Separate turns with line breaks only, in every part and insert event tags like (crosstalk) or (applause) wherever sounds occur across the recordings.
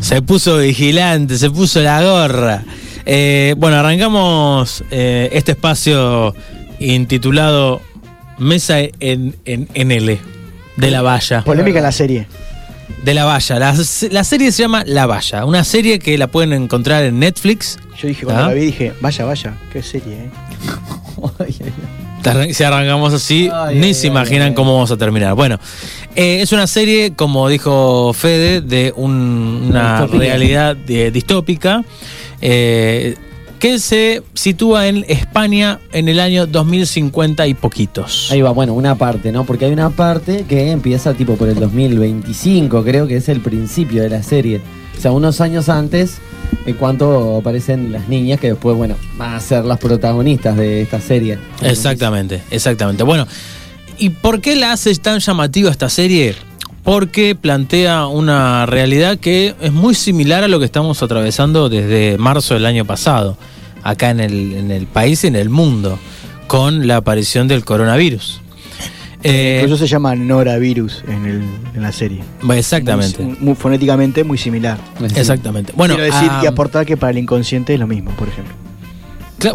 Se puso vigilante, se puso la gorra. Eh, bueno, arrancamos eh, este espacio intitulado Mesa en, en, en L, de la valla.
Polémica en la serie.
De la valla. La, la serie se llama La Valla, una serie que la pueden encontrar en Netflix.
Yo dije, cuando
¿Ah?
la vi, dije, vaya, vaya, qué serie, ¿eh?
Si arrancamos así,
Ay,
ni
ay,
se imaginan
ay.
cómo vamos a terminar. Bueno, eh, es una serie, como dijo Fede, de un- una
Distópica.
realidad eh, distópica eh, que se sitúa en España en el año 2050 y poquitos.
Ahí va, bueno, una parte, ¿no? Porque hay una parte que empieza tipo por el 2025, creo que es el principio de la serie. O sea, unos años antes, en cuanto aparecen las niñas que después, bueno, van a ser las protagonistas de esta serie.
Exactamente, exactamente. Bueno, ¿y por qué la hace tan llamativa esta serie? Porque plantea una realidad que es muy similar a lo que estamos atravesando desde marzo del año pasado, acá en el, en el país y en el mundo, con la aparición del coronavirus. Eh,
Por eso se llama Noravirus en, el, en la serie.
exactamente,
Muy, muy fonéticamente muy similar.
exactamente. Bueno,
Quiero decir
ah,
y aportar que para el inconsciente es lo mismo, por ejemplo.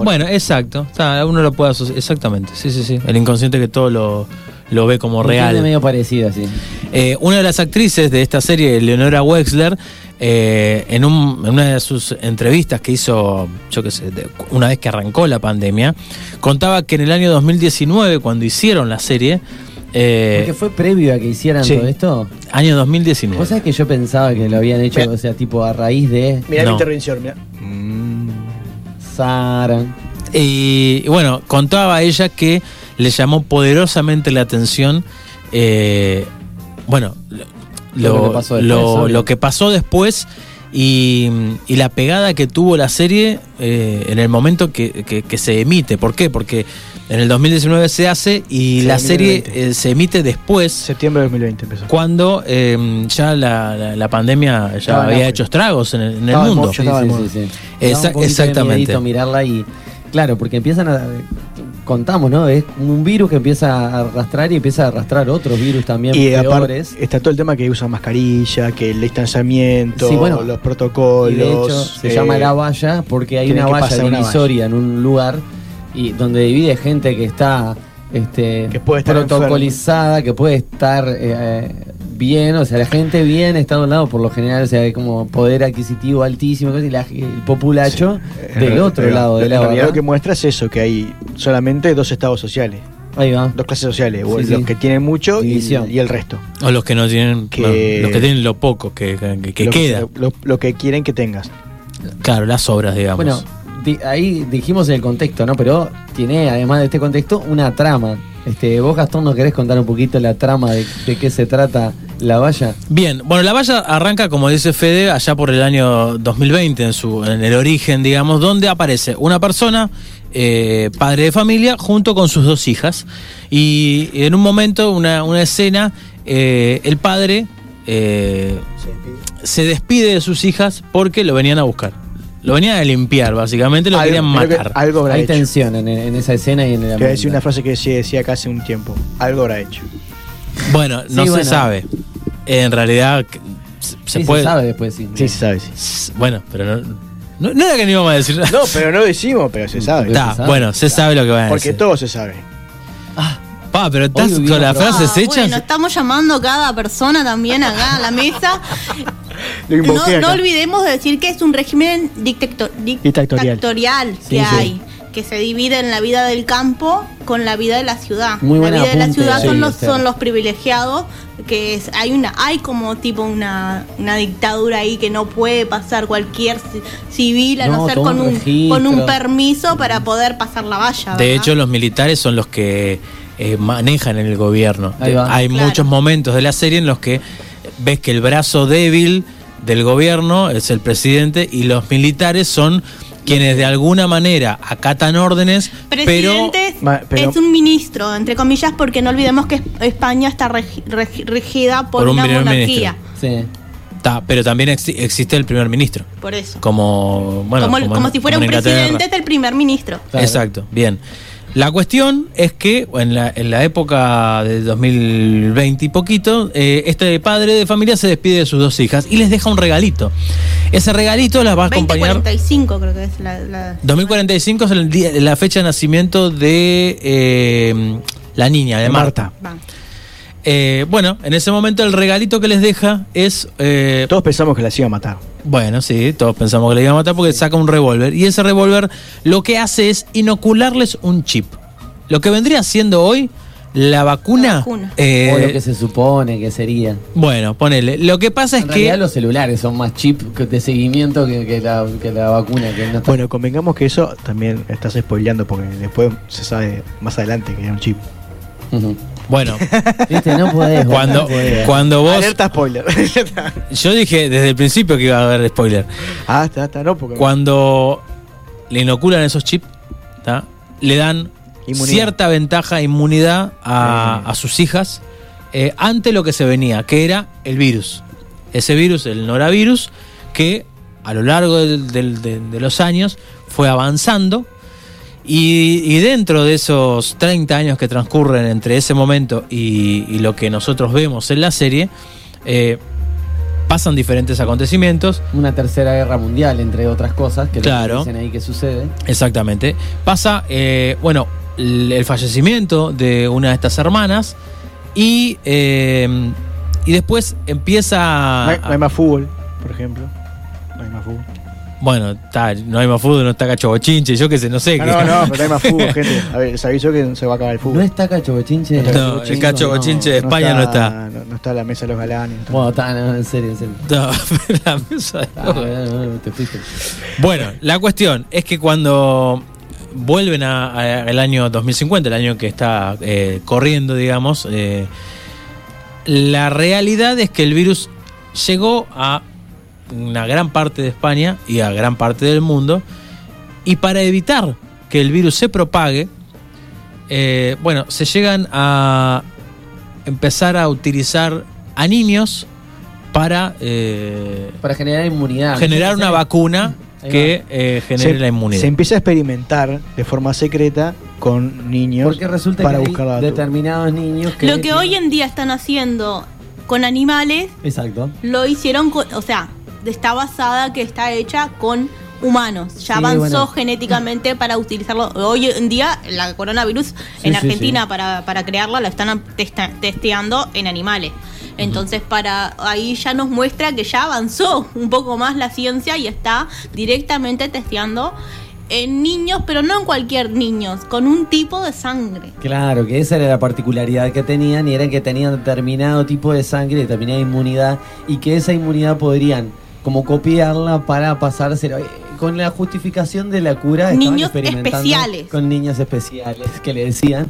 Bueno, exacto. Sea, uno lo puede asociar. Exactamente. Sí, sí, sí. El inconsciente que todo lo, lo ve como real.
medio parecido así.
Eh, una de las actrices de esta serie, Leonora Wexler, eh, en, un- en una de sus entrevistas que hizo, yo qué sé, de- una vez que arrancó la pandemia, contaba que en el año 2019, cuando hicieron la serie, eh,
Porque fue previo a que hicieran
sí.
todo esto.
año 2019.
Vos sabés que yo pensaba que lo habían hecho, o sea, tipo a raíz de
Mirá
No.
mi intervención, mirá.
Sara.
Y, y bueno, contaba ella que le llamó poderosamente la atención, eh, bueno, lo,
Lo que pasó después,
lo que pasó después y, y la pegada que tuvo la serie eh, en el momento que, que- que se emite. ¿Por qué? Porque en el 2019 se hace y
Sí,
la serie
2020.
eh, se emite después.
Septiembre de 2020 empezó.
Cuando eh, ya la, la- la pandemia ya había hecho estragos en el, en el
Estaba en
mundo.
Me da un
Esa- exactamente.
mirarla y claro, porque empiezan a contamos, ¿no? Es como un virus que empieza a arrastrar y empieza a arrastrar otros virus también
Y aparte
peores.
está todo el tema que usan mascarilla, que el distanciamiento,
Sí, bueno,
los protocolos.
Y de hecho se
eh,
llama la valla porque hay una valla divisoria en un lugar y donde divide gente que está este,
Que puede estar
protocolizada, que puede estar eh, eh, bien, o sea, la gente bien está de un lado por lo general, o sea, hay como poder adquisitivo altísimo y la- el populacho del otro
pero
lado de la
realidad lo que muestra es eso, que hay solamente dos estados sociales,
Ahí va.
dos clases sociales, o
Sí,
los
sí.
que tienen mucho y, el resto.
O los que no tienen,
Que-
bueno, los que tienen lo poco que, que- que
lo,
queda.
Lo, lo que quieren que tengas.
Claro, las obras, digamos.
Bueno, di- ahí dijimos el contexto, ¿no? Pero tiene, además de este contexto, una trama. Este, vos, Gastón, ¿nos querés contar un poquito la trama de, de qué se trata la valla?
Bien, bueno, la valla arranca, como dice Fede, allá por el año 2020, en, su, en el origen, digamos, donde aparece una persona, eh, padre de familia, junto con sus dos hijas. Y en un momento, una, una escena, eh, el padre eh, se despide de sus hijas porque lo venían a buscar. Lo venían a limpiar, básicamente, lo querían
creo que
matar.
algo habrá
Hay
hecho.
tensión en, en esa escena y en el
Te voy a decir una frase que decía, decía acá hace un tiempo. Algo habrá hecho.
Bueno, no
Sí,
se
bueno.
sabe. En realidad, se, se
Sí,
puede.
se sabe después, sí.
Sí, se sabe, sí.
Bueno, pero no, no, no era que no íbamos a decir nada.
No, pero no decimos, pero se sabe.
Se sabe.
bueno, se sabe lo que van a
Porque
decir.
todo se sabe.
Pa, pero estás con las frases
Ah,
hechas.
Bueno, estamos llamando cada persona también acá a la mesa.
Lo
No,
invoqué
no olvidemos de decir que es un régimen dictator-
Dictatorial.
dictatorial
Sí,
que
sí.
hay, que se divide en la vida del campo con la vida de la ciudad.
Muy
la vida de la ciudad
sí,
son los son los privilegiados, que es hay una hay como tipo una, una dictadura ahí que no puede pasar cualquier ci- civil a no,
No,
ser con
un
con un permiso para poder pasar la valla.
De hecho, los militares son los que eh, manejan en el gobierno. Hay
Claro.
muchos momentos de la serie en los que ves que el brazo débil del gobierno es el presidente y los militares son quienes de alguna manera acatan órdenes, pero
Presidente es-
pero-
es un ministro, entre comillas, porque no olvidemos que España está regi- regi- regida por,
Por un
una monarquía.
Sí.
ta, pero también exi- existe el primer ministro,
Por eso.
como bueno,
como, si fuera
como
un presidente del primer ministro.
Claro.
Exacto, bien. La cuestión es que en la, en la época de 2020 y poquito, eh, este padre de familia se despide de sus dos hijas y les deja un regalito. Ese regalito las va a acompañar.
2045 creo que es la... la-
2045 es el día- la fecha de nacimiento de eh, la niña, de Marta. Eh, bueno, en ese momento el regalito que les deja es... eh,
Todos pensamos que las iba a matar.
Bueno, sí, todos pensamos que le iba a matar porque saca un revólver. Y ese revólver lo que hace es inocularles un chip. Lo que vendría siendo hoy la vacuna.
La vacuna.
eh,
o lo que se supone que sería.
Bueno, ponele. Lo que pasa es
En realidad
que.
los celulares son más chip que- de seguimiento que, que la, que la vacuna. Que no está-
Bueno, convengamos que eso también estás spoileando porque después se sabe más adelante que era un chip.
Bueno, (laughs)
Viste, no podés. vos,
cuando,
no podés.
cuando vos.
Alerta spoiler. (laughs)
Yo dije desde el principio que iba a haber spoiler.
ah, está, está, no, porque.
Cuando le inoculan esos chips, ¿tá? le dan
Inmunidad.
cierta ventaja, inmunidad a, a sus hijas eh, ante lo que se venía, que era el virus. Ese virus, el noravirus, que a lo largo del- del- de, de los años fue avanzando y, y dentro de esos 30 años que transcurren entre ese momento y, y lo que nosotros vemos en la serie, eh, pasan diferentes acontecimientos.
Una tercera guerra mundial, entre otras cosas, que lo que
Claro.
dicen ahí que sucede.
Exactamente. Pasa, eh, bueno, el, el fallecimiento de una de estas hermanas y, eh, y después empieza...
no, hay,
a-
no hay más fútbol, por ejemplo. No hay más fútbol.
Bueno, está, no hay más fútbol, no está Cacho Bochinche, yo qué sé, no sé.
No,
qué-
no, no, pero no hay más (laughs) fútbol, gente. A ver, se avisó que se va a acabar el
¿No
fútbol.
está Cacho Bochinche?
No, el Cacho
no.
Bochinche de España no está.
No, no está la mesa de los galanes. no está.
Bueno, está, no, en serio, en serio.
No, (laughs) la mesa de-
Ah, no, no, te fuiste.
Bueno, la cuestión es que cuando vuelven al año 2050, el año que está eh, corriendo, digamos, eh, la realidad es que el virus llegó a una gran parte de España y a gran parte del mundo, y para evitar que el virus se propague, eh, bueno, se llegan a empezar a utilizar a niños para eh,
Para generar inmunidad.
generar una vacuna que eh, genere
se,
la inmunidad.
se empieza a experimentar de forma secreta con niños
Porque resulta
para
que
buscar
hay determinados niños que...
Lo que hoy en día están haciendo con animales,
Exacto.
lo hicieron con, o sea, está basada que está hecha con humanos. Ya
Sí,
avanzó
bueno.
genéticamente para utilizarlo. Hoy en día, la coronavirus en Argentina
sí.
Para, para crearla la están testa- testeando en animales. Entonces, para ahí ya nos muestra que ya avanzó un poco más la ciencia y está directamente testeando en niños, pero no en cualquier niño, con un tipo de sangre.
Claro, que esa era la particularidad que tenían y era que tenían determinado tipo de sangre, determinada inmunidad y que esa inmunidad podrían como copiarla para pasárselo. Eh, Con la justificación de la cura estaban
Niños
experimentando
especiales.
Con niños especiales que le decían.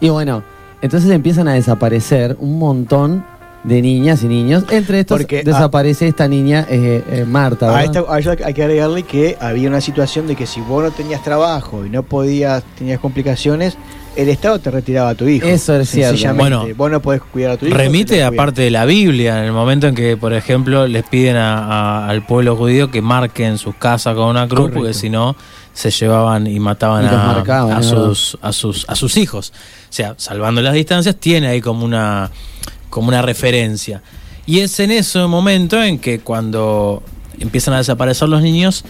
Y bueno, entonces empiezan a desaparecer un montón de niñas y niños. Entre estos
Porque,
desaparece esta niña eh, eh, Marta.
A,
¿verdad?
esta, a eso hay que agregarle que había una situación de que si vos no tenías trabajo y no podías, tenías complicaciones, el Estado te retiraba a tu hijo.
Eso es cierto.
Bueno,
vos no podés cuidar a tu hijo.
Remite
te lo
aparte de la Biblia, en el momento en que, por ejemplo, les piden a- a- al pueblo judío que marquen sus casas con una cruz,
Correcto.
porque si no se llevaban y mataban
Y
a,
marcaban,
a sus, a, sus, a sus hijos. O sea, salvando las distancias, tiene ahí como una, como una referencia. Y es en ese momento en que cuando empiezan a desaparecer los niños,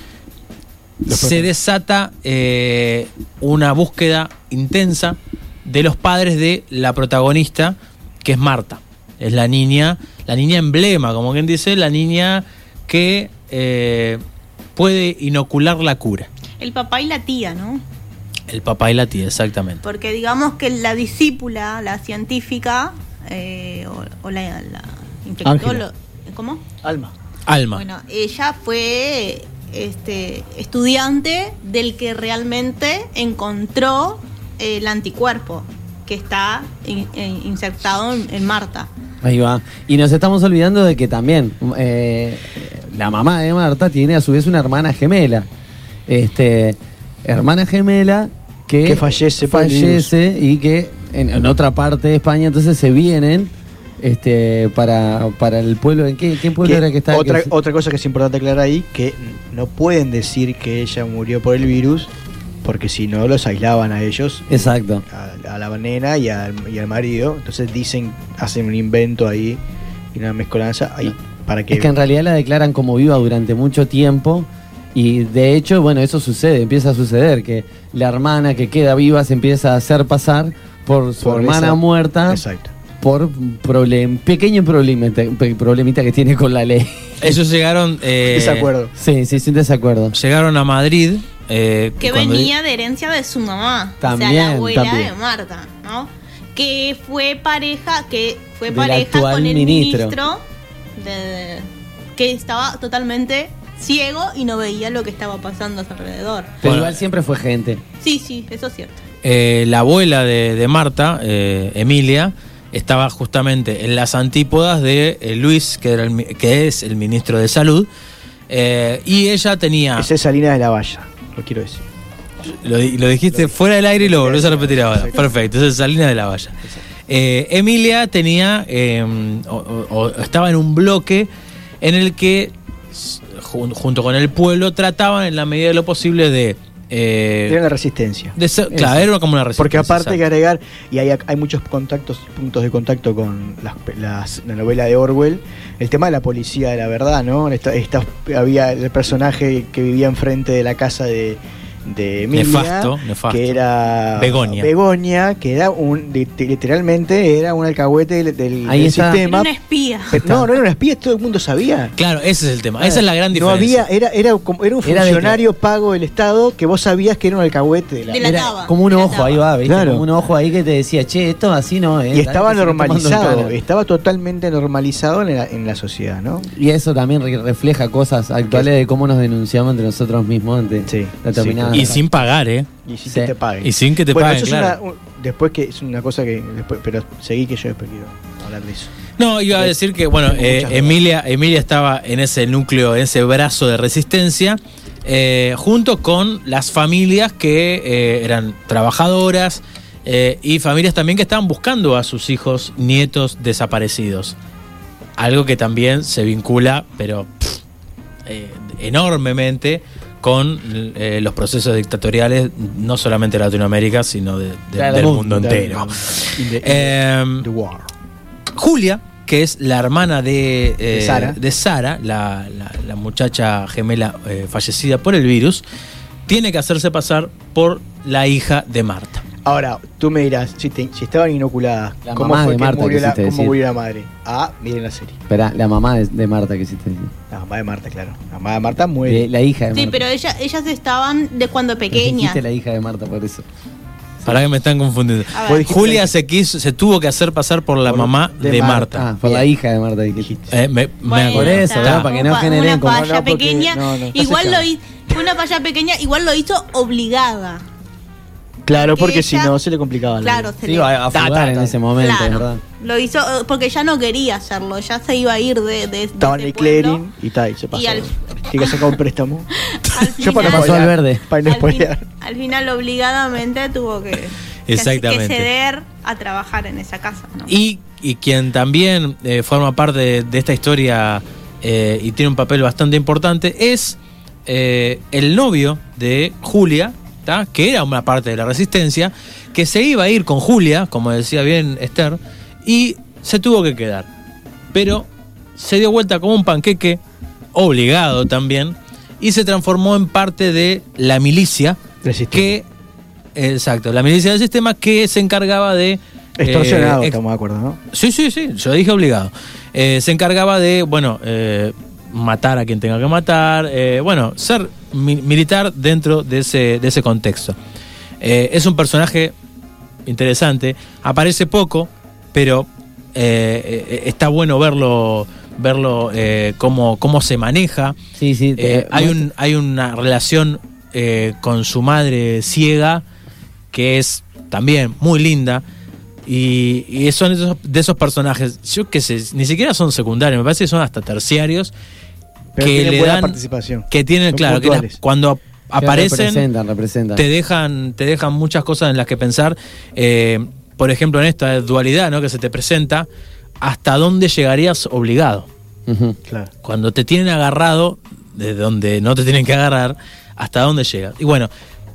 se desata eh, una búsqueda intensa de los padres de la protagonista, que es Marta. Es la niña, la niña emblema, como quien dice, la niña que eh, puede inocular la cura.
El papá y la tía, ¿no?
El papá y la tía, exactamente.
Porque digamos que la discípula, la científica, eh, o, o la, la infectóloga, ¿cómo?
Alma.
Alma.
Bueno, ella fue este, estudiante del que realmente encontró el anticuerpo que está in- in- insertado en, en Marta.
Ahí va. Y nos estamos olvidando de que también eh, la mamá de Marta tiene a su vez una hermana gemela. Este, hermana gemela que,
Que fallece
fallece y que en, en otra parte de España entonces se vienen este para, para el pueblo. ¿En qué, qué pueblo
Que
era que está?
otra,
que-
otra cosa que es importante aclarar ahí, que no pueden decir que ella murió por el virus porque si no los aislaban a ellos,
Exacto.
a, a la nena y al, y al marido. Entonces dicen, hacen un invento ahí y una mezcolanza ahí para que.
Es que en realidad la declaran como viva durante mucho tiempo y de hecho, bueno, eso sucede, empieza a suceder, que la hermana que queda viva se empieza a hacer pasar por su
Por
hermana
esa-
muerta
Exacto.
Por problem, pequeño problemita, que tiene con la ley.
Ellos llegaron. (laughs) eh,
Desacuerdo.
Sí, sí, sin desacuerdo.
Llegaron a Madrid. eh,
que
cuando-
venía de herencia de su mamá, o sea,
También,
la abuela
también.
de Marta, ¿no? Que fue pareja, que fue
Del
pareja con el
ministro.
ministro, de- que estaba totalmente ciego y no veía lo que estaba pasando a su alrededor.
Pero igual siempre fue gente.
Sí, sí, eso es cierto.
eh, la abuela de, de Marta, eh, Emilia, estaba justamente en las antípodas de eh, Luis, que, era el que es el ministro de Salud. eh, y ella tenía.
Esa es Salina de la Valla, lo quiero decir.
Lo, di- lo dijiste fuera del aire y lo volvés a repetir ahora. Perfecto, esa es Salina de la Valla. Eh, Emilia tenía. eh, o- estaba en un bloque en el que, jun- junto con el pueblo, trataban en la medida de lo posible de. Eh,
Era la resistencia.
de ser- claro, era como una resistencia.
Porque aparte hay que agregar, y hay, hay muchos contactos, puntos de contacto con las, las- la novela de Orwell, el tema de la policía de la verdad, ¿no? Esta, esta- había el personaje que vivía enfrente de la casa de, de Emilia,
Nefasto, nefasto.
que era
Begoña.
Begoña, que era un, lit- literalmente era un alcahuete del, del-
Ahí
del
está.
Era
sistema.
una espía.
No, no era un espía, todo el mundo sabía.
Claro, ese es el tema. Esa es la gran
No
diferencia.
había, era, era, como- era un
Era de que-
funcionario pago del Estado que vos sabías que era un alcahuete de la,
De la-
Era
Delataba,
como un ojo, ahí va, ¿viste?
Claro.
Como un ojo ahí que te decía, che, esto así no es.
Y estaba normalizado, estaba totalmente normalizado en la, en la sociedad, ¿no?
Y eso también re- refleja cosas actuales de cómo nos denunciamos entre nosotros mismos ante
Sí,
determinadas.
Y sin pagar, ¿eh?
Y sin
Sí.
que te paguen.
Y sin que te
bueno,
paguen,
eso es
claro.
una- un- después que es una cosa que después, pero seguí que yo después quiero hablar de eso.
No, iba a decir que, bueno, eh. Emilia, Emilia estaba en ese núcleo, en ese brazo de resistencia, eh, junto con las familias que eh, eran trabajadoras eh, y familias también que estaban buscando a sus hijos, nietos desaparecidos. Algo que también se vincula, pero pff, eh, enormemente con eh, los procesos dictatoriales, no solamente de Latinoamérica, sino de- de-
Claro,
del
mundo,
mundo entero.
In the- in the war.
Julia, que es la hermana de, eh,
De Sara.
de Sara, la, la- la muchacha gemela eh, fallecida por el virus, tiene que hacerse pasar por la hija de Marta.
Ahora, tú me dirás, si, te- si estaban inoculadas,
La
¿cómo
mamá
fue
de
que
Marta
murió la,
quisiste
cómo
decir.
murió la madre? Ah, miren la serie.
Espera, la mamá de, de Marta que hiciste.
La mamá de Marta, claro. La mamá de Marta muere.
De- la hija de
Sí,
Marta.
pero ella, ellas estaban de cuando pequeñas.
La hija de Marta por eso.
Para que me están confundiendo. Julia se quiso, se tuvo que hacer pasar por la
Por-
mamá
de
de,
Marta.
Marta.
Ah, por la hija de Marta dijiste.
Eh, me, me
Bueno,
acuerdo.
Por eso. ¿verdad? Para que no generen
una
como-
palla
No, porque-
pequeña.
no, no, estás
igual lo hizo, fue una palla pequeña, igual lo hizo obligada.
Claro,
porque
si no se le complicaba la
Claro,
vida.
se le-
iba a fugar
ta,
en
ta.
ese momento,
Claro.
¿verdad?
Lo hizo eh, porque ya no quería hacerlo, ya se iba a ir de, de, de
Estaba en
ese
el clearing y tal, y se pasó.
Y al-
Tiene que sacar un préstamo. (laughs)
Al
Yo para
final-
Pasó al verde.
Para no
al, fin- al final obligadamente tuvo que, que-
Exactamente.
que ceder a trabajar en esa casa. ¿no?
Y, y quien también eh, forma parte de, de esta historia eh, y tiene un papel bastante importante es eh, el novio de Julia, ¿tá? que era una parte de la resistencia, que se iba a ir con Julia, como decía bien Esther, y se tuvo que quedar. Pero se dio vuelta como un panqueque, obligado también, y se transformó en parte de la milicia que, exacto, la milicia del sistema que se encargaba de...
Extorsionado,
eh,
estamos de acuerdo, ¿no?
Sí, sí, sí, yo dije obligado. Eh, se encargaba de, bueno, eh, matar a quien tenga que matar, bueno, ser militar dentro de ese, de ese contexto. Eh, es un personaje interesante, aparece poco, pero eh, eh, está bueno verlo verlo eh, cómo, cómo se maneja.
Sí, sí. te-
Eh, hay, un, hay una relación con su madre ciega que es también muy linda. Y, y son esos- de esos personajes, yo qué sé, ni siquiera son secundarios, me parece que son hasta terciarios,
Pero
que
tiene
le
buena
dan,
participación.
que tienen,
Son
claro, que las- cuando aparecen,
Representan, representan.
te dejan, te dejan muchas cosas en las que pensar. Eh, por ejemplo, en esta dualidad ¿no? que se te presenta, hasta dónde llegarías obligado.
Claro.
Cuando te tienen agarrado, de donde no te tienen que agarrar, hasta dónde llega. Y bueno,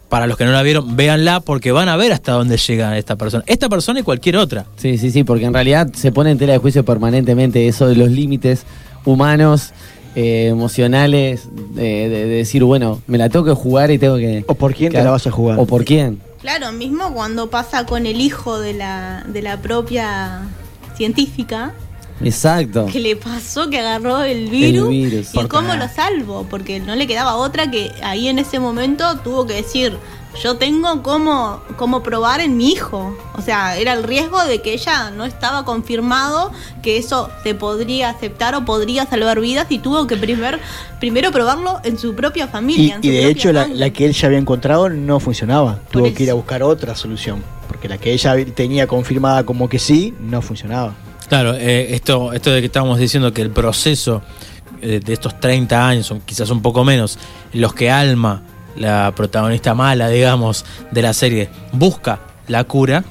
para los que no la vieron, véanla porque van a ver hasta dónde llega esta persona. Esta persona y cualquier otra.
Sí, sí, sí, porque en realidad se pone en tela de juicio permanentemente eso de los límites humanos, eh, emocionales, de, de- de decir, bueno, me la tengo que jugar y tengo que...
¿O por quién te
que-
la vas a jugar?
¿O por quién?
Claro, mismo cuando pasa con el hijo de la, de la propia científica,
Exacto.
que le pasó que agarró el virus,
virus.
y cómo lo salvo, porque no le quedaba otra que ahí en ese momento tuvo que decir, yo tengo cómo, cómo probar en mi hijo. O sea, era el riesgo de que ella no estaba confirmado que eso se podría aceptar o podría salvar vidas y tuvo que primer, primero probarlo en su propia
Y,
familia.
y de hecho la, la que él ya había encontrado no funcionaba. Tuvo
eso.
que ir a buscar otra solución. Porque la que ella tenía confirmada como que sí, no funcionaba.
Claro, eh, esto, esto de que estábamos diciendo que el proceso eh, de estos 30 años, o quizás un poco menos, en los que Alma, la protagonista mala, digamos, de la serie, busca la cura,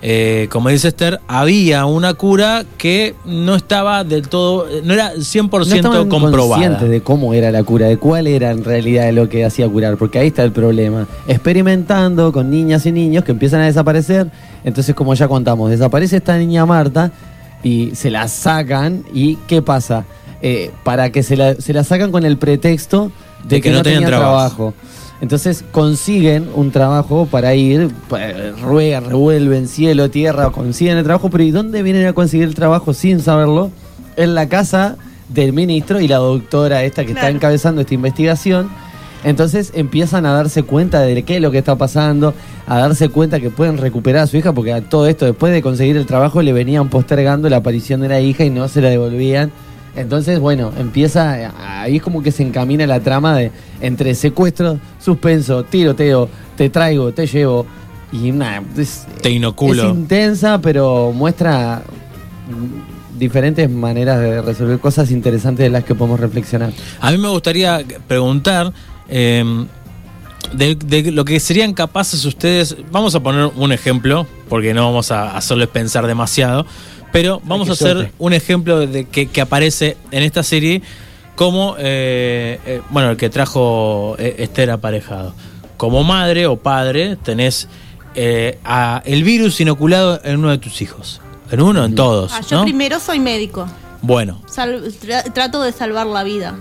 eh, como dice Esther, había una cura que no estaba del todo, no era 100%
no
comprobada.
de cómo era la cura, de cuál era en realidad lo que hacía curar, porque ahí está el problema. Experimentando con niñas y niños que empiezan a desaparecer, entonces como ya contamos, desaparece esta niña Marta y se la sacan y ¿qué pasa? Eh, para que se la, se la sacan con el pretexto de, que, no tenían trabajo. Entonces consiguen un trabajo para ir, ruegan, revuelven cielo, tierra, consiguen el trabajo, pero ¿y dónde vienen a conseguir el trabajo sin saberlo? En la casa del ministro y la doctora esta que está encabezando esta investigación. Entonces empiezan a darse cuenta de qué es lo que está pasando, a darse cuenta que pueden recuperar a su hija, porque a todo esto, después de conseguir el trabajo, le venían postergando la aparición de la hija y no se la devolvían. Entonces, bueno, empieza, ahí es como que se encamina la trama de entre secuestro, suspenso, tiroteo, te traigo, te llevo. Y nada, es,
Te inoculo.
es intensa, pero muestra diferentes maneras de resolver cosas interesantes de las que podemos reflexionar.
A mí me gustaría preguntar eh, de, de lo que serían capaces ustedes. Vamos a poner un ejemplo, porque no vamos a, solo pensar demasiado, pero vamos a hacer
suerte.
un ejemplo de que, que aparece en esta serie como, eh, eh, bueno, el que trajo eh, Esther aparejado. Como madre o padre tenés eh, a el virus inoculado en uno de tus hijos. En uno, en todos.
Ah, yo
¿no?
primero soy médico.
Bueno,
Sal- tra- trato de salvar la vida.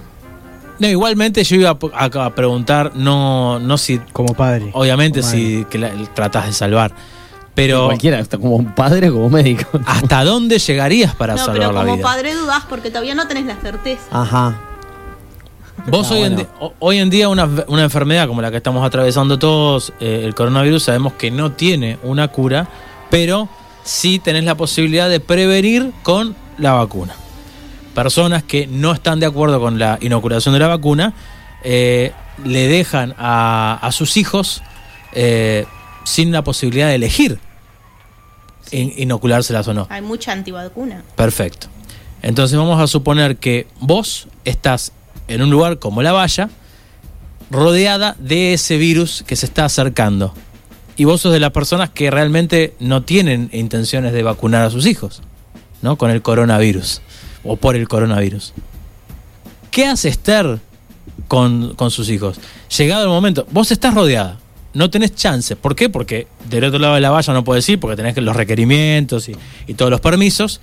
no, igualmente yo iba a, a- a preguntar, no, no si
Como padre.
Obviamente
Como
si que la, tratás de salvar. Pero
Cualquiera, hasta como un padre o como médico. (laughs)
¿hasta dónde llegarías para
no,
salvar
pero
la
como
vida?
padre dudás porque todavía no tenés la certeza.
Ajá.
Vos hoy, en
bueno.
hoy en día una, una enfermedad como la que estamos atravesando todos, eh, el coronavirus, sabemos que no tiene una cura, pero sí tenés la posibilidad de prevenir con la vacuna. Personas que no están de acuerdo con la inoculación de la vacuna eh, le dejan a, a sus hijos eh, sin la posibilidad de elegir in- inoculárselas o no.
Hay mucha antivacuna.
Perfecto. Entonces vamos a suponer que vos estás en un lugar como la valla, rodeada de ese virus que se está acercando. Y vos sos de las personas que realmente no tienen intenciones de vacunar a sus hijos, ¿no? Con el coronavirus o por el coronavirus. ¿Qué hace Esther con, con sus hijos? Llegado el momento, vos estás rodeada, no tenés chance. ¿Por qué? Porque del otro lado de la valla no puedes ir porque tenés los requerimientos y, y todos los permisos.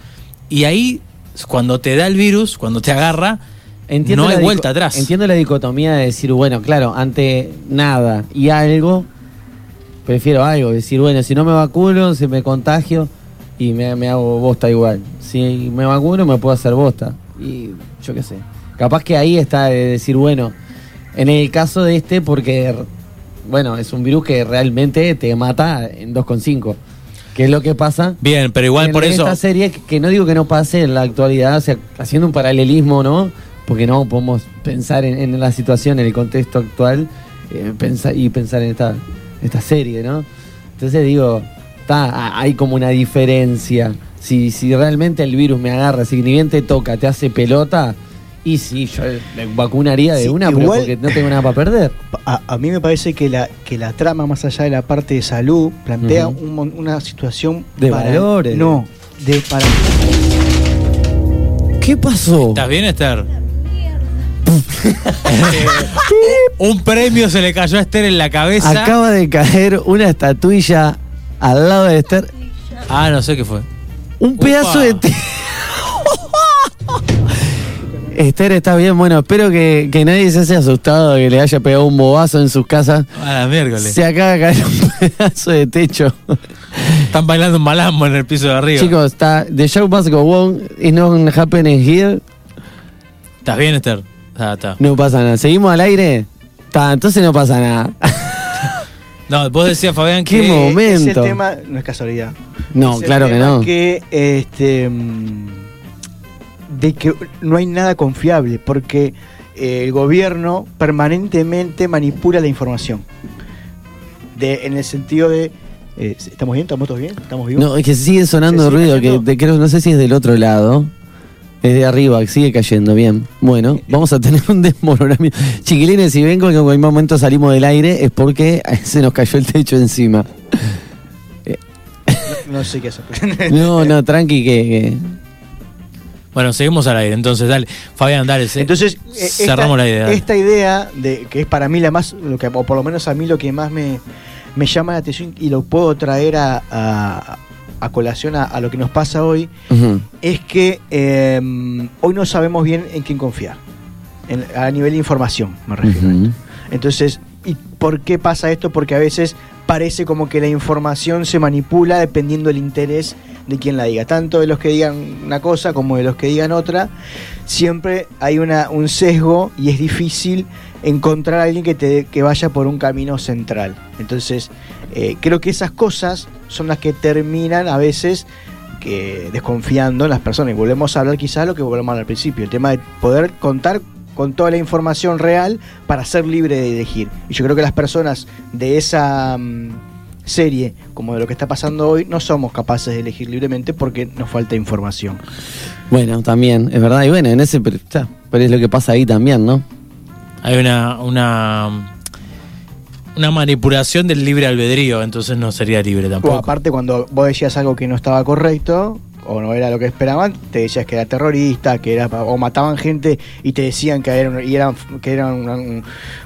Y ahí, cuando te da el virus, cuando te agarra, no hay vuelta atrás.
Entiendo la dicotomía de decir, bueno, claro, ante nada y algo, prefiero algo. Decir, bueno, si no me vacuno, si me contagio y me, me hago bosta igual. Si me vacuno, me puedo hacer bosta. Y yo qué sé. Capaz que ahí está de decir, bueno, en el caso de este, porque, bueno, es un virus que realmente te mata en 2,5. Que es lo que pasa
bien, pero igual
en
por eso...
esta serie, que- no digo que no pase en la actualidad, o sea, haciendo un paralelismo, ¿no? Porque no podemos pensar en, en la situación, en el contexto actual eh, pensa- y pensar en esta, esta serie, ¿no? Entonces digo, está, hay como una diferencia. Si, si realmente el virus me agarra, si ni bien te toca, te hace pelota, y sí, yo me vacunaría de
Sí,
una, pero
igual-
porque no tengo nada para perder.
A, a mí me parece que la, que la trama, más allá de la parte de salud, plantea un una situación
De valores.
No, de para
¿Qué pasó?
¿Estás bien, Esther? Un premio se le cayó a Esther en la cabeza.
Acaba de caer una estatuilla al lado de Esther.
Ah, no sé qué fue.
Un pedazo de Esther está bien, bueno, espero que, que nadie se haya asustado de que le haya pegado un bobazo en sus casas.
A la miércoles.
Se acaba de caer un (laughs) pedazo de techo.
Están bailando un malambo en el piso de arriba.
Chicos, está The show must go on, it's not happening here.
¿Estás bien, Esther? Ah, está.
No pasa nada. ¿Seguimos al aire? Está, entonces no pasa nada. (laughs)
No, vos decías, Fabián,
Qué
que.
mo- Momento.
Ese tema no es casualidad.
No, claro que no.
Que, este, mm, de que no hay nada confiable, porque eh, el gobierno permanentemente manipula la información. De, en el sentido de. eh, ¿Estamos bien? ¿Estamos todos bien? ¿Estamos vivos?
No, es que sigue sonando
¿Se sigue
ruido, que
cayendo?
creo, no sé si es del otro lado. Es de arriba, que sigue cayendo, bien. Bueno, vamos a tener un (laughs) desmoronamiento. Chiquilines, si ven que en cualquier momento salimos del aire, es porque (laughs) se nos cayó el techo encima.
No, no sé qué hacer. (laughs)
No, no, tranqui, que. que-
Bueno, seguimos al aire, entonces, dale. Fabián, dale.
Entonces, eh,
cerramos
esta,
la idea. dale.
Esta idea, de que es para mí la más, lo que, o por lo menos a mí lo que más me, me llama la atención y lo puedo traer a, a- a colación a, a lo que nos pasa hoy, es que eh, hoy no sabemos bien en quién confiar. En- a nivel de información, me refiero. a
Ujú.
esto. Entonces, ¿y por qué pasa esto? Porque a veces parece como que la información se manipula dependiendo del interés de quien la diga. Tanto de los que digan una cosa como de los que digan otra. Siempre hay una, un sesgo y es difícil encontrar a alguien que, te, que vaya por un camino central. Entonces, eh, creo que esas cosas son las que terminan a veces que desconfiando en las personas. Y volvemos a hablar quizás lo que volvemos al principio, el tema de poder contar con toda la información real para ser libre de elegir. Y yo creo que las personas de esa mm, serie, como de lo que está pasando hoy, no somos capaces de elegir libremente porque nos falta información.
Bueno, también, es verdad. Y bueno, en ese. Pero, ya, pero es lo que pasa ahí también, ¿no?
Hay una, una. Una manipulación del libre albedrío, entonces no sería libre
O
tampoco.
aparte, cuando vos decías algo que no estaba correcto o no era lo que esperaban, te decías que era terrorista, que era o mataban gente y te decían que eran, y eran que eran una, un-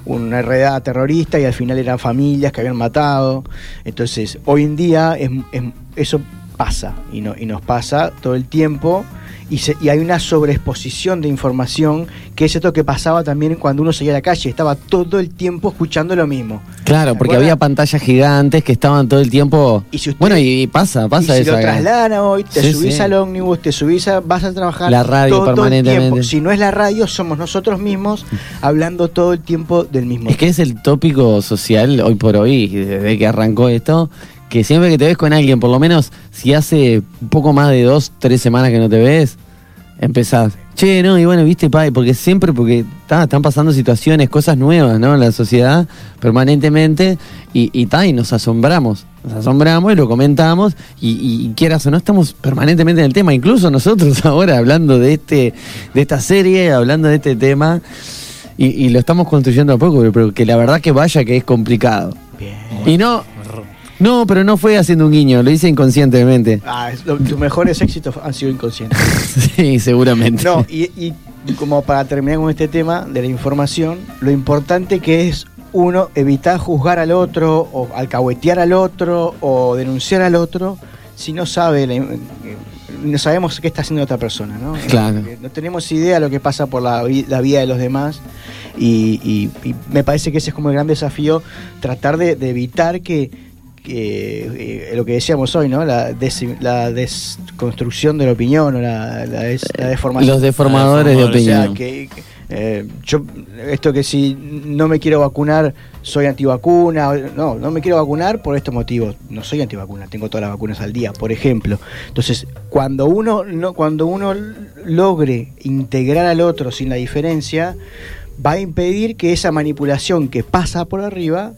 una redada terrorista y al final eran familias que habían matado. Entonces, hoy en día es- es- eso pasa y, no, y nos pasa todo el tiempo. Y, se- y hay una sobreexposición de información que es esto que pasaba también cuando uno salía a la calle, estaba todo el tiempo escuchando lo mismo.
Claro, porque había pantallas gigantes que estaban todo el tiempo.
Y si usted-
bueno, y, y pasa, pasa
y si
eso.
lo trasladan a hoy, te
Sí,
subís
sí.
al ómnibus, te subís a, vas a trabajar
La radio
todo, el
permanentemente.
tiempo. Si no es la radio, somos nosotros mismos (laughs) hablando todo el tiempo del mismo.
Es que es el tópico social hoy por hoy, desde que arrancó esto, que siempre que te ves con alguien, por lo menos si hace un poco más de dos, tres semanas que no te ves, empezás. Che, no, y bueno, viste, pa, porque siempre, porque ta, están pasando situaciones, cosas nuevas, ¿no? En la sociedad, permanentemente, y, y, ta, y nos asombramos. Nos asombramos y lo comentamos, y, y- y quieras o no, estamos permanentemente en el tema. Incluso nosotros (laughs) ahora hablando de este, de esta serie, hablando de este tema, y, y lo estamos construyendo a poco, pero, pero que la verdad que vaya que es complicado.
Bien.
Y no, no, pero no fue haciendo un guiño, lo hice inconscientemente.
Ah, es- lo- tus mejores éxitos han sido inconscientes. (laughs)
sí, seguramente.
No, y, y como para terminar con este tema de la información, lo importante que es uno evitar juzgar al otro o alcahuetear al otro o denunciar al otro si no sabe la eh, no sabemos qué está haciendo otra persona, ¿no?
Claro.
Eh, No tenemos idea de lo que pasa por la, la vida de los demás y, y- y me parece que ese es como el gran desafío, tratar de, de evitar que, que, eh, lo que decíamos hoy, ¿no? La, des- la desconstrucción de la opinión o la, la des- la deformación.
Los deformadores de
O sea,
opinión.
que, que, eh, yo, esto que si no me quiero vacunar, soy antivacuna. No, no me quiero vacunar por estos motivos. No soy antivacuna, tengo todas las vacunas al día, por ejemplo. Entonces, cuando uno, no, cuando uno logre integrar al otro sin la diferencia, va a impedir que esa manipulación que pasa por arriba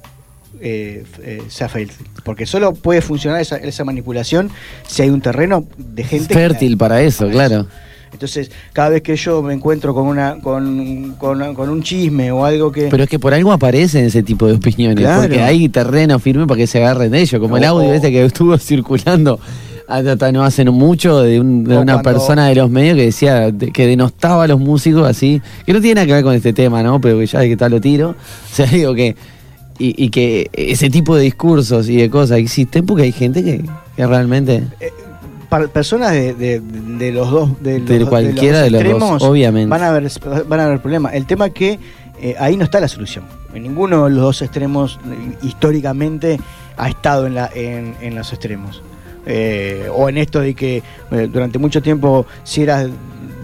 eh, eh, fértil. Porque solo puede funcionar esa, esa manipulación si hay un terreno de gente que
Fértil para eso, claro.
entonces, cada vez que yo me encuentro con una con, con, con un chisme o algo que
Pero es que por algo aparecen ese tipo de opiniones,
Claro.
porque hay terreno firme para que se agarren de ellos, como el audio este que estuvo (laughs) circulando hasta no hace mucho de, un- de
O
una persona de los medios que decía de- que denostaba a los músicos así, que no tiene nada que ver con este tema, ¿no? Pero que ya de que tal lo tiro. (laughs) O sea, digo que. Y, y que ese tipo de discursos y de cosas existen porque hay gente que, que realmente.
Para personas de, de- de los dos de, los,
De
dos-
cualquiera de los dos,
extremos,
obviamente.
van a haber van a haber problemas el tema es que eh, ahí no está la solución en ninguno de los dos extremos eh, históricamente ha estado en la en, en los extremos Eh, o en esto de que eh, durante mucho tiempo si eras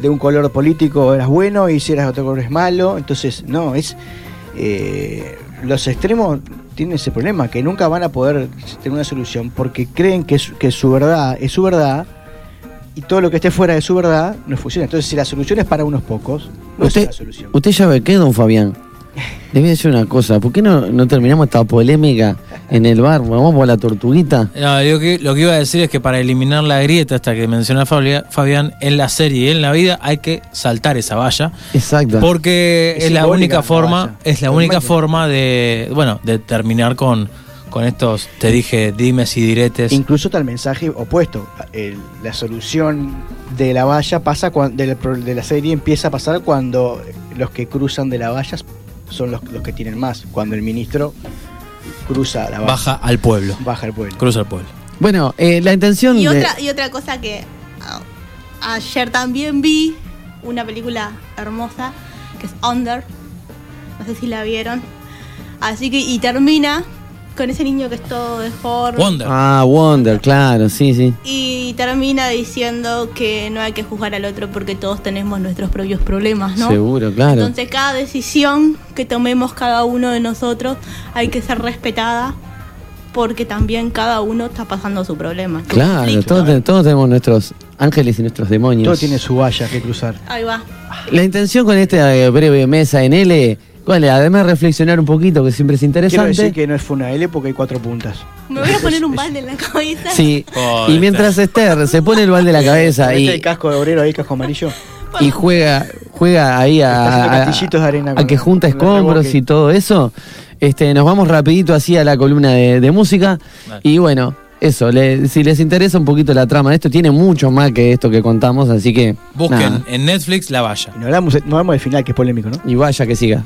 de un color político eras bueno y si eras de otro color es malo entonces no es eh, los extremos tienen ese problema, que nunca van a poder tener una solución porque creen que, su- que su verdad es su verdad y todo lo que esté fuera de su verdad no funciona. Entonces, si la solución es para unos pocos, no
Usted,
es la solución.
usted ya ve qué, don Fabián. Le voy a decir una cosa, ¿por qué no, no terminamos esta polémica en el bar? Vamos por la tortuguita.
No, lo, que, lo que iba a decir es que para eliminar la grieta hasta que menciona Fabián, en la serie y en la vida hay que saltar esa valla.
Exacto.
Porque
Es
es, la única forma,
valla.
es la única forma de, bueno, de terminar con, con estos, te dije, dimes y diretes.
Incluso está el mensaje opuesto. El- la solución de la valla pasa cuando de la, pro- de la serie empieza a pasar cuando los que cruzan de la valla son los, los que tienen más. Cuando el ministro cruza la
Baja al pueblo.
baja el pueblo.
Cruza al pueblo.
Bueno, eh, la intención
Y
de...
otra, y otra cosa que ayer también vi, una película hermosa, que es Under. No sé si la vieron. Así que, y termina con ese niño que es todo deforme.
Wonder.
Ah, Wonder, claro, sí, sí.
Y termina diciendo que no hay que juzgar al otro porque todos tenemos nuestros propios problemas, ¿no?
Seguro, claro.
Entonces cada decisión que tomemos cada uno de nosotros hay que ser respetada porque también cada uno está pasando su problema. su
Claro,
conflicto.
todos, todos tenemos nuestros ángeles y nuestros demonios.
Todo tiene su valla que cruzar.
Ahí va.
La intención con esta eh, breve mesa en L, ¿cuál es? Además de reflexionar un poquito, que siempre es
Quiero
interesante.
decir que no fue una L porque hay cuatro puntas.
Me voy a poner un balde en la cabeza.
Sí,
Pobre
y mientras Esther se pone el balde en la cabeza
¿Viste
y,
el casco de obrero ahí, casco amarillo?
y juega juega ahí a,
de arena
a que junta escombros y todo eso, este nos vamos rapidito así a la columna de, de música y bueno, eso, le- si les interesa un poquito la trama de esto, tiene mucho más que esto que contamos, así que
Busquen
nada.
en Netflix la valla.
Y no hablamos, no hablamos del final, que es polémico, ¿no?
y vaya que siga.